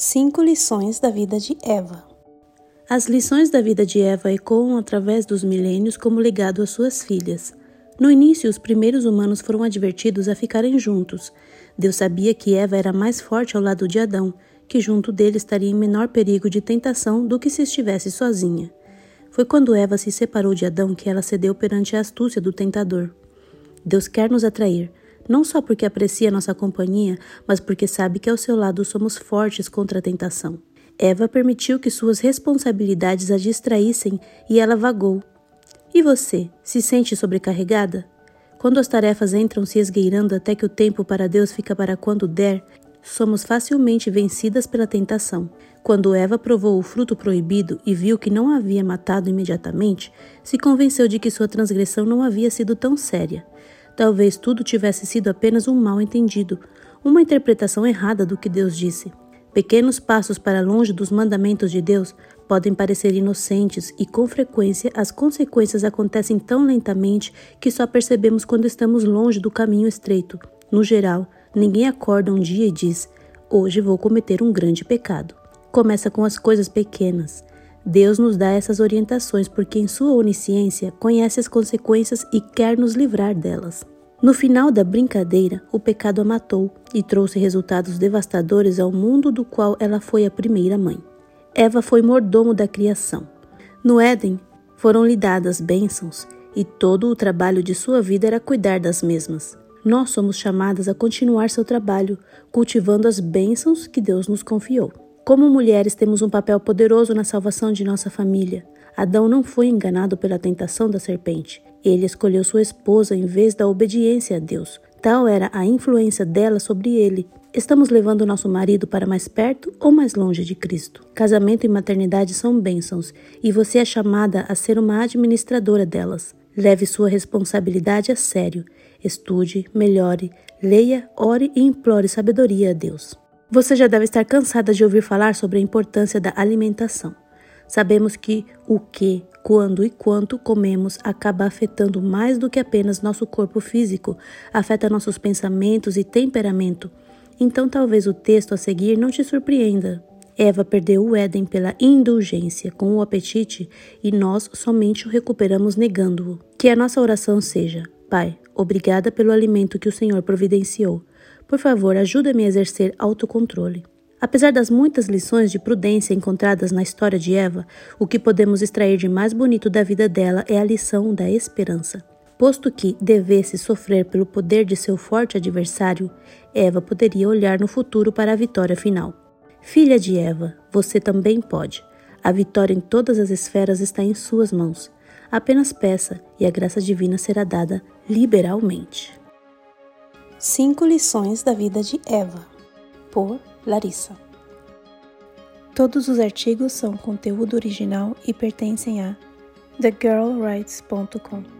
Cinco lições da vida de Eva. As lições da vida de Eva ecoam através dos milênios como legado às suas filhas. No início, os primeiros humanos foram advertidos a ficarem juntos. Deus sabia que Eva era mais forte ao lado de Adão, que junto dele estaria em menor perigo de tentação do que se estivesse sozinha. Foi quando Eva se separou de Adão que ela cedeu perante a astúcia do tentador. Deus quer nos atrair, não só porque aprecia nossa companhia, mas porque sabe que ao seu lado somos fortes contra a tentação. Eva permitiu que suas responsabilidades a distraíssem e ela vagou. E você, se sente sobrecarregada? Quando as tarefas entram se esgueirando até que o tempo para Deus fica para quando der, somos facilmente vencidas pela tentação. Quando Eva provou o fruto proibido e viu que não havia matado imediatamente, se convenceu de que sua transgressão não havia sido tão séria. Talvez tudo tivesse sido apenas um mal entendido, uma interpretação errada do que Deus disse. Pequenos passos para longe dos mandamentos de Deus podem parecer inocentes e, com frequência, as consequências acontecem tão lentamente que só percebemos quando estamos longe do caminho estreito. No geral, ninguém acorda um dia e diz: Hoje vou cometer um grande pecado. Começa com as coisas pequenas. Deus nos dá essas orientações porque, em sua onisciência, conhece as consequências e quer nos livrar delas. No final da brincadeira, o pecado a matou e trouxe resultados devastadores ao mundo do qual ela foi a primeira mãe. Eva foi mordomo da criação. No Éden, foram-lhe dadas bênçãos e todo o trabalho de sua vida era cuidar das mesmas. Nós somos chamadas a continuar seu trabalho, cultivando as bênçãos que Deus nos confiou. Como mulheres, temos um papel poderoso na salvação de nossa família. Adão não foi enganado pela tentação da serpente. Ele escolheu sua esposa em vez da obediência a Deus. Tal era a influência dela sobre ele. Estamos levando nosso marido para mais perto ou mais longe de Cristo? Casamento e maternidade são bênçãos e você é chamada a ser uma administradora delas. Leve sua responsabilidade a sério. Estude, melhore, leia, ore e implore sabedoria a Deus. Você já deve estar cansada de ouvir falar sobre a importância da alimentação. Sabemos que o que, quando e quanto comemos acaba afetando mais do que apenas nosso corpo físico, afeta nossos pensamentos e temperamento. Então talvez o texto a seguir não te surpreenda. Eva perdeu o Éden pela indulgência com o apetite e nós somente o recuperamos negando-o. Que a nossa oração seja: Pai, obrigada pelo alimento que o Senhor providenciou. Por favor, ajuda-me a exercer autocontrole. Apesar das muitas lições de prudência encontradas na história de Eva, o que podemos extrair de mais bonito da vida dela é a lição da esperança. Posto que devesse sofrer pelo poder de seu forte adversário, Eva poderia olhar no futuro para a vitória final. Filha de Eva, você também pode. A vitória em todas as esferas está em suas mãos. Apenas peça e a graça divina será dada liberalmente. Cinco lições da vida de Eva, por Larissa. Todos os artigos são conteúdo original e pertencem a thegirlwrites.com.